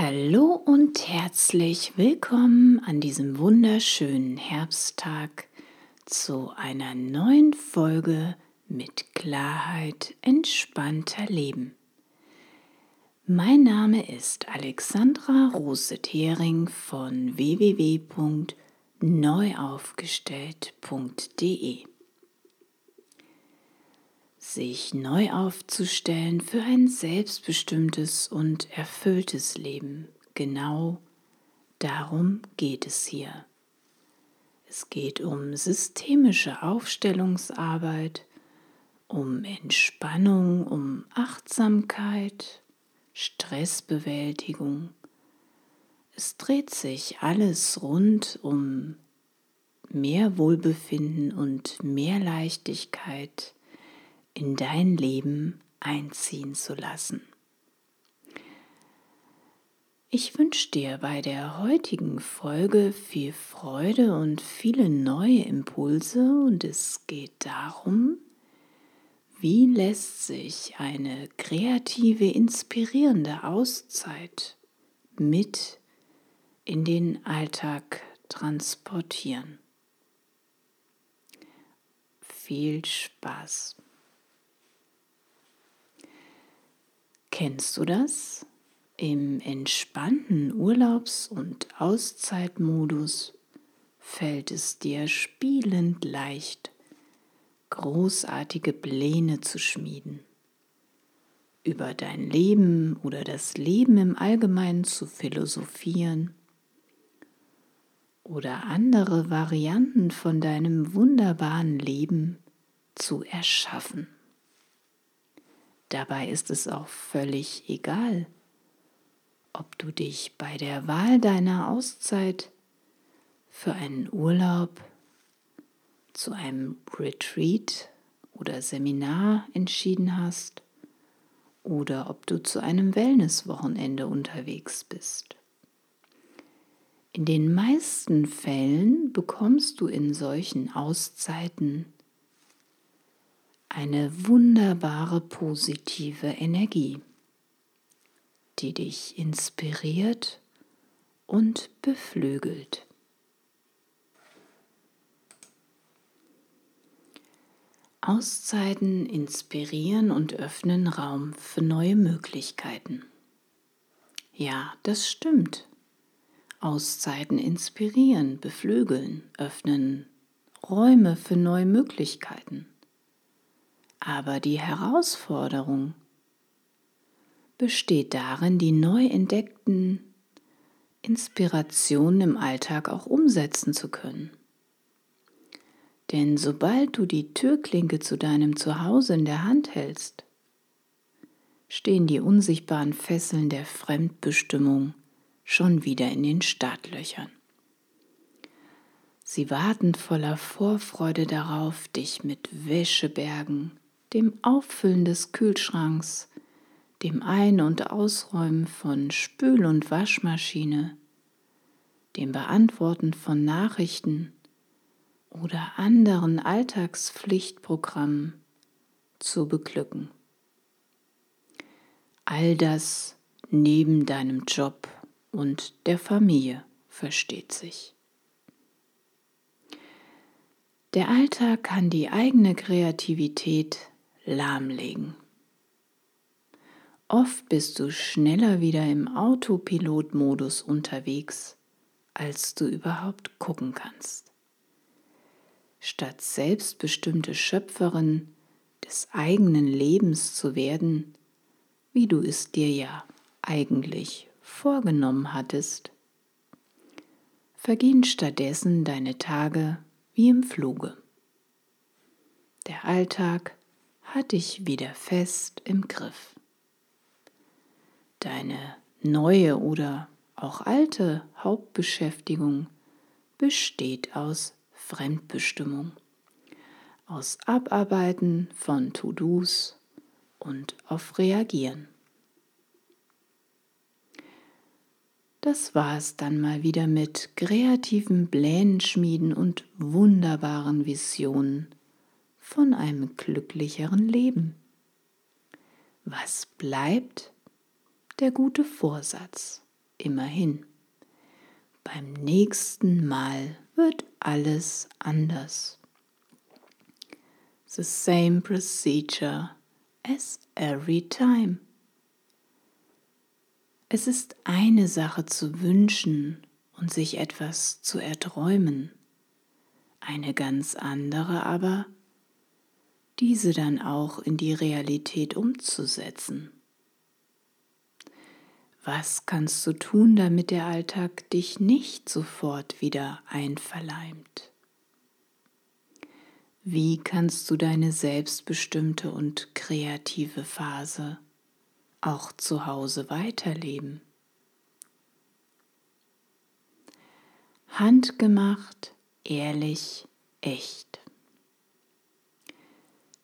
Hallo und herzlich willkommen an diesem wunderschönen Herbsttag zu einer neuen Folge mit Klarheit entspannter Leben. Mein Name ist Alexandra Rose-Thering von www.neuaufgestellt.de sich neu aufzustellen für ein selbstbestimmtes und erfülltes Leben. Genau darum geht es hier. Es geht um systemische Aufstellungsarbeit, um Entspannung, um Achtsamkeit, Stressbewältigung. Es dreht sich alles rund um mehr Wohlbefinden und mehr Leichtigkeit in dein Leben einziehen zu lassen. Ich wünsche dir bei der heutigen Folge viel Freude und viele neue Impulse und es geht darum, wie lässt sich eine kreative, inspirierende Auszeit mit in den Alltag transportieren. Viel Spaß! Kennst du das? Im entspannten Urlaubs- und Auszeitmodus fällt es dir spielend leicht, großartige Pläne zu schmieden, über dein Leben oder das Leben im Allgemeinen zu philosophieren oder andere Varianten von deinem wunderbaren Leben zu erschaffen. Dabei ist es auch völlig egal, ob du dich bei der Wahl deiner Auszeit für einen Urlaub zu einem Retreat oder Seminar entschieden hast oder ob du zu einem Wellnesswochenende unterwegs bist. In den meisten Fällen bekommst du in solchen Auszeiten eine wunderbare positive Energie, die dich inspiriert und beflügelt. Auszeiten inspirieren und öffnen Raum für neue Möglichkeiten. Ja, das stimmt. Auszeiten inspirieren, beflügeln, öffnen Räume für neue Möglichkeiten. Aber die Herausforderung besteht darin, die neu entdeckten Inspirationen im Alltag auch umsetzen zu können. Denn sobald du die Türklinke zu deinem Zuhause in der Hand hältst, stehen die unsichtbaren Fesseln der Fremdbestimmung schon wieder in den Startlöchern. Sie warten voller Vorfreude darauf, dich mit Wäschebergen, dem Auffüllen des Kühlschranks, dem Ein- und Ausräumen von Spül- und Waschmaschine, dem Beantworten von Nachrichten oder anderen Alltagspflichtprogrammen zu beglücken. All das neben deinem Job und der Familie versteht sich. Der Alltag kann die eigene Kreativität lahmlegen. Oft bist du schneller wieder im Autopilotmodus unterwegs, als du überhaupt gucken kannst. Statt selbstbestimmte Schöpferin des eigenen Lebens zu werden, wie du es dir ja eigentlich vorgenommen hattest, vergehen stattdessen deine Tage wie im Fluge. Der Alltag hat dich wieder fest im Griff. Deine neue oder auch alte Hauptbeschäftigung besteht aus Fremdbestimmung, aus Abarbeiten von To-Dos und auf Reagieren. Das war es dann mal wieder mit kreativen Plänen schmieden und wunderbaren Visionen von einem glücklicheren Leben. Was bleibt? Der gute Vorsatz. immerhin. Beim nächsten Mal wird alles anders. The same procedure as every time. Es ist eine Sache zu wünschen und sich etwas zu erträumen, eine ganz andere aber, diese dann auch in die Realität umzusetzen. Was kannst du tun, damit der Alltag dich nicht sofort wieder einverleimt? Wie kannst du deine selbstbestimmte und kreative Phase auch zu Hause weiterleben? Handgemacht, ehrlich, echt.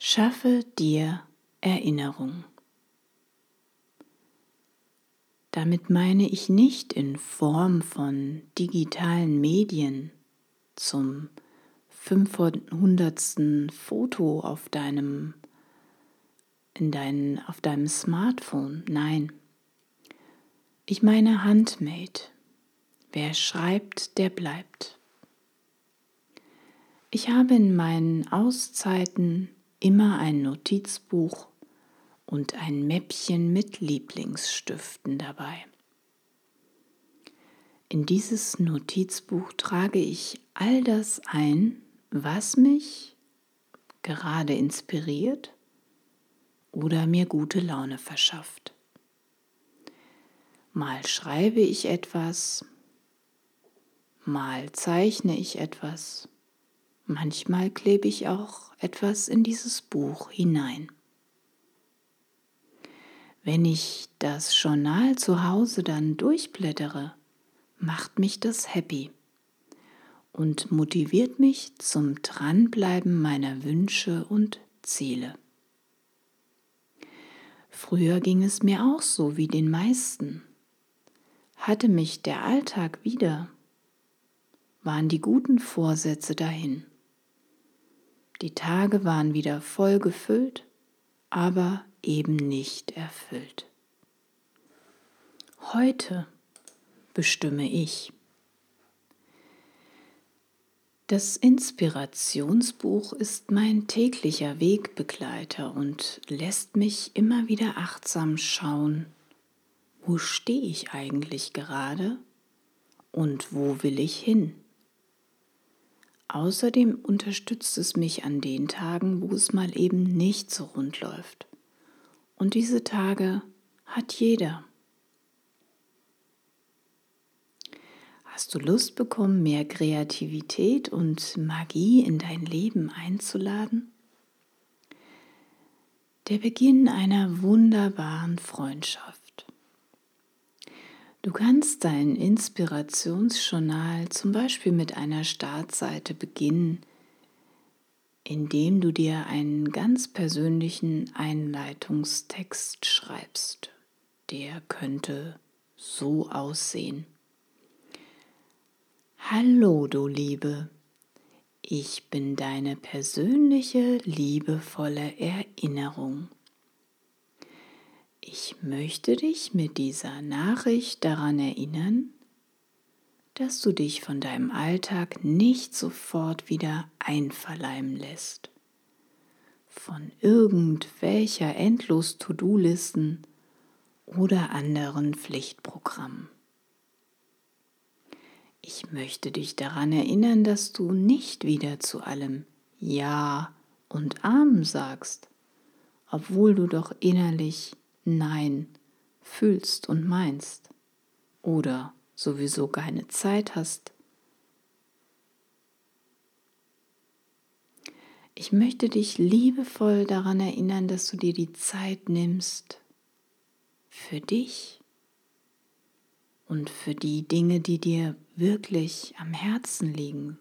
Schaffe dir Erinnerung. Damit meine ich nicht in Form von digitalen Medien zum 500. Foto auf deinem, in dein, auf deinem Smartphone. Nein, ich meine handmade. Wer schreibt, der bleibt. Ich habe in meinen Auszeiten immer ein Notizbuch und ein Mäppchen mit Lieblingsstiften dabei. In dieses Notizbuch trage ich all das ein, was mich gerade inspiriert oder mir gute Laune verschafft. Mal schreibe ich etwas, mal zeichne ich etwas, manchmal klebe ich auch etwas in dieses Buch hinein. Wenn ich das Journal zu Hause dann durchblättere, macht mich das happy und motiviert mich zum Dranbleiben meiner Wünsche und Ziele. Früher ging es mir auch so wie den meisten. Hatte mich der Alltag wieder, waren die guten Vorsätze dahin. Die Tage waren wieder voll gefüllt, aber eben nicht erfüllt. Heute bestimme ich. Das Inspirationsbuch ist mein täglicher Wegbegleiter und lässt mich immer wieder achtsam schauen, wo stehe ich eigentlich gerade und wo will ich hin. Außerdem unterstützt es mich an den Tagen, wo es mal eben nicht so rund läuft. Und diese Tage hat jeder. Hast du Lust bekommen, mehr Kreativität und Magie in dein Leben einzuladen? Der Beginn einer wunderbaren Freundschaft. Du kannst dein Inspirationsjournal zum Beispiel mit einer Startseite beginnen, indem du dir einen ganz persönlichen Einleitungstext schreibst. Der könnte so aussehen. Hallo, du Liebe, ich bin deine persönliche, liebevolle Erinnerung. Ich möchte dich mit dieser Nachricht daran erinnern, dass du dich von deinem Alltag nicht sofort wieder einverleiben lässt. Von irgendwelcher endlos To-Do-Listen oder anderen Pflichtprogrammen. Ich möchte dich daran erinnern, dass du nicht wieder zu allem Ja und Amen sagst, obwohl du doch innerlich Nein fühlst und meinst oder sowieso keine Zeit hast. Ich möchte dich liebevoll daran erinnern, dass du dir die Zeit nimmst für dich und für die Dinge, die dir wirklich am Herzen liegen.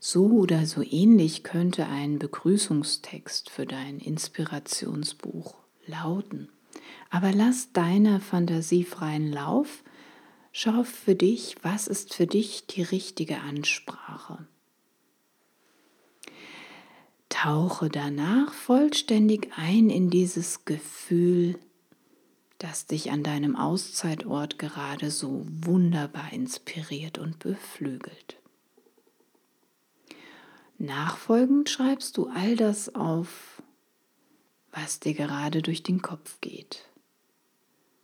So oder so ähnlich könnte ein Begrüßungstext für dein Inspirationsbuch lauten. Aber lass deiner Fantasie freien Lauf. Schau für dich, was ist für dich die richtige Ansprache. Tauche danach vollständig ein in dieses Gefühl das dich an deinem Auszeitort gerade so wunderbar inspiriert und beflügelt. Nachfolgend schreibst du all das auf, was dir gerade durch den Kopf geht,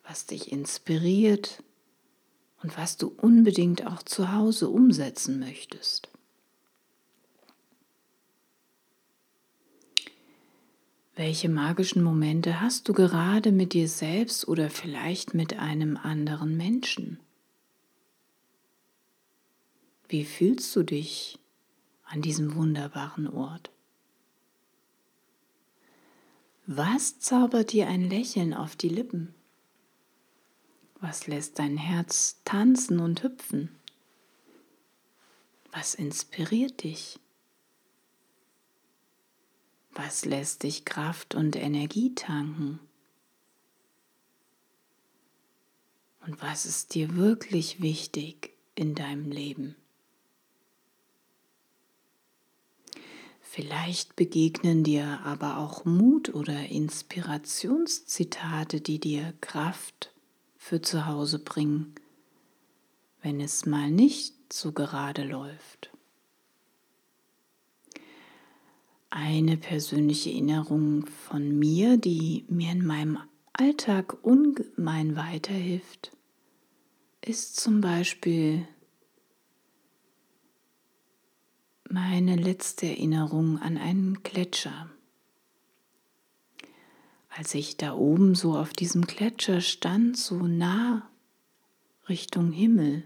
was dich inspiriert und was du unbedingt auch zu Hause umsetzen möchtest. Welche magischen Momente hast du gerade mit dir selbst oder vielleicht mit einem anderen Menschen? Wie fühlst du dich an diesem wunderbaren Ort? Was zaubert dir ein Lächeln auf die Lippen? Was lässt dein Herz tanzen und hüpfen? Was inspiriert dich? Was lässt dich Kraft und Energie tanken? Und was ist dir wirklich wichtig in deinem Leben? Vielleicht begegnen dir aber auch Mut oder Inspirationszitate, die dir Kraft für zu Hause bringen, wenn es mal nicht so gerade läuft. eine persönliche Erinnerung von mir, die mir in meinem Alltag ungemein weiterhilft, ist zum Beispiel meine letzte Erinnerung an einen Gletscher. Als ich da oben so auf diesem Gletscher stand, so nah Richtung Himmel,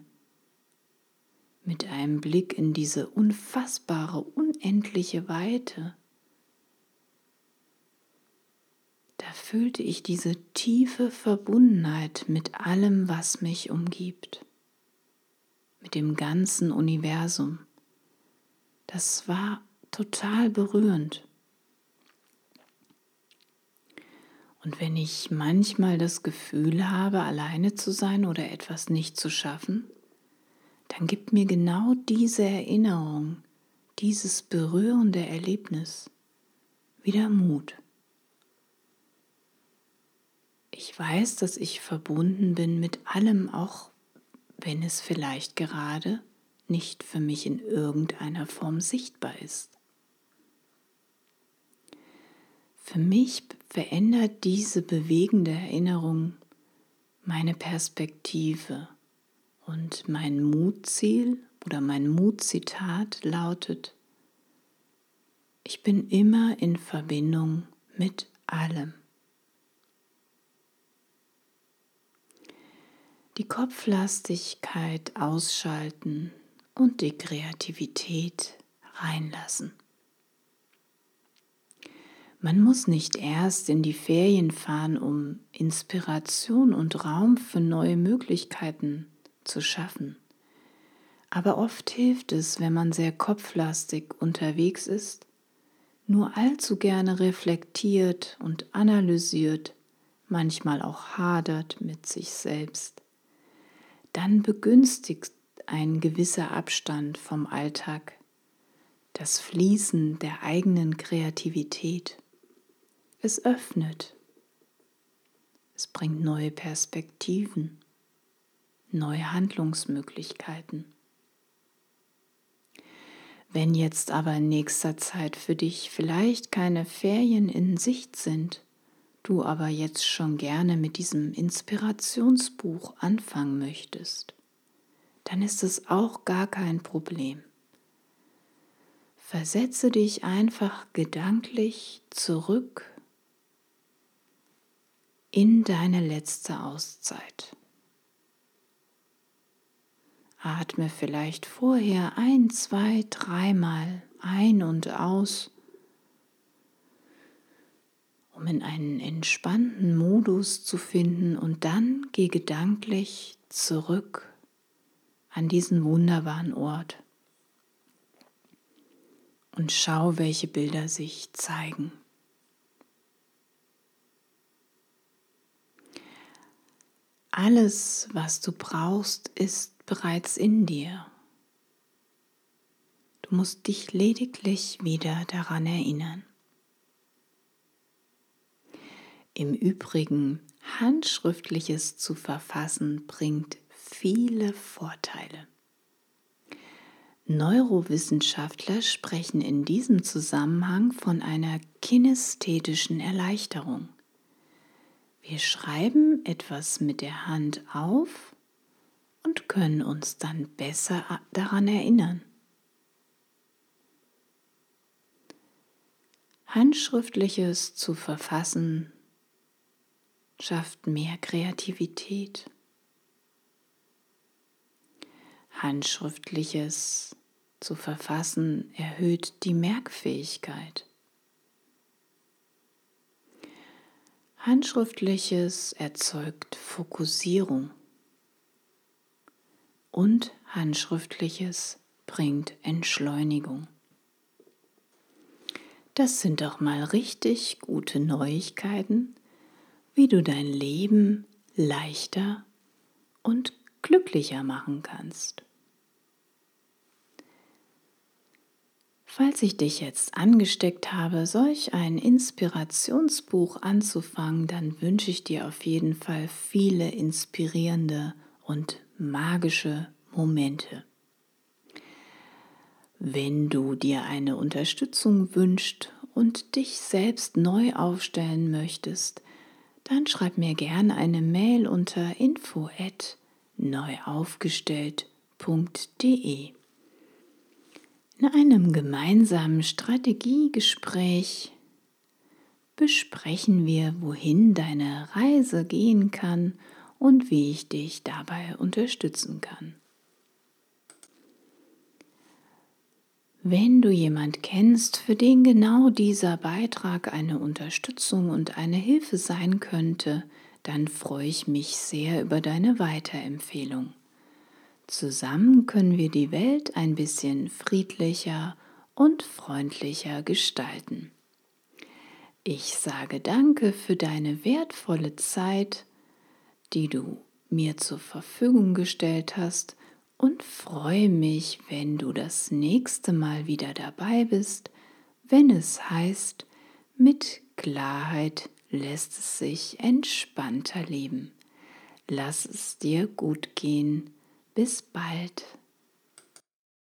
mit einem Blick in diese unfassbare, unendliche Weite, da fühlte ich diese tiefe Verbundenheit mit allem, was mich umgibt, mit dem ganzen Universum. Das war total berührend. Und wenn ich manchmal das Gefühl habe, alleine zu sein oder etwas nicht zu schaffen, dann gibt mir genau diese Erinnerung, dieses berührende Erlebnis wieder Mut. Ich weiß, dass ich verbunden bin mit allem, auch wenn es vielleicht gerade nicht für mich in irgendeiner Form sichtbar ist. Für mich verändert diese bewegende Erinnerung meine Perspektive und mein Mutziel oder mein Mutzitat lautet, ich bin immer in Verbindung mit allem. die Kopflastigkeit ausschalten und die Kreativität reinlassen. Man muss nicht erst in die Ferien fahren, um Inspiration und Raum für neue Möglichkeiten zu schaffen. Aber oft hilft es, wenn man sehr kopflastig unterwegs ist, nur allzu gerne reflektiert und analysiert, manchmal auch hadert mit sich selbst dann begünstigt ein gewisser Abstand vom Alltag das Fließen der eigenen Kreativität. Es öffnet. Es bringt neue Perspektiven, neue Handlungsmöglichkeiten. Wenn jetzt aber in nächster Zeit für dich vielleicht keine Ferien in Sicht sind, du aber jetzt schon gerne mit diesem Inspirationsbuch anfangen möchtest, dann ist es auch gar kein Problem. Versetze dich einfach gedanklich zurück in deine letzte Auszeit. Atme vielleicht vorher ein, zwei, dreimal ein und aus um in einen entspannten Modus zu finden und dann geh gedanklich zurück an diesen wunderbaren Ort und schau, welche Bilder sich zeigen. Alles, was du brauchst, ist bereits in dir. Du musst dich lediglich wieder daran erinnern. Im Übrigen Handschriftliches zu verfassen bringt viele Vorteile. Neurowissenschaftler sprechen in diesem Zusammenhang von einer kinästhetischen Erleichterung. Wir schreiben etwas mit der Hand auf und können uns dann besser daran erinnern. Handschriftliches zu verfassen schafft mehr Kreativität. Handschriftliches zu verfassen erhöht die Merkfähigkeit. Handschriftliches erzeugt Fokussierung und Handschriftliches bringt Entschleunigung. Das sind doch mal richtig gute Neuigkeiten, wie du dein Leben leichter und glücklicher machen kannst. Falls ich dich jetzt angesteckt habe, solch ein Inspirationsbuch anzufangen, dann wünsche ich dir auf jeden Fall viele inspirierende und magische Momente. Wenn du dir eine Unterstützung wünschst und dich selbst neu aufstellen möchtest, dann schreib mir gerne eine Mail unter info@ neuaufgestellt.de. In einem gemeinsamen Strategiegespräch besprechen wir, wohin deine Reise gehen kann und wie ich dich dabei unterstützen kann. Wenn du jemand kennst, für den genau dieser Beitrag eine Unterstützung und eine Hilfe sein könnte, dann freue ich mich sehr über deine Weiterempfehlung. Zusammen können wir die Welt ein bisschen friedlicher und freundlicher gestalten. Ich sage danke für deine wertvolle Zeit, die du mir zur Verfügung gestellt hast und freue mich, wenn du das nächste Mal wieder dabei bist, wenn es heißt, mit Klarheit lässt es sich entspannter leben. Lass es dir gut gehen bis bald.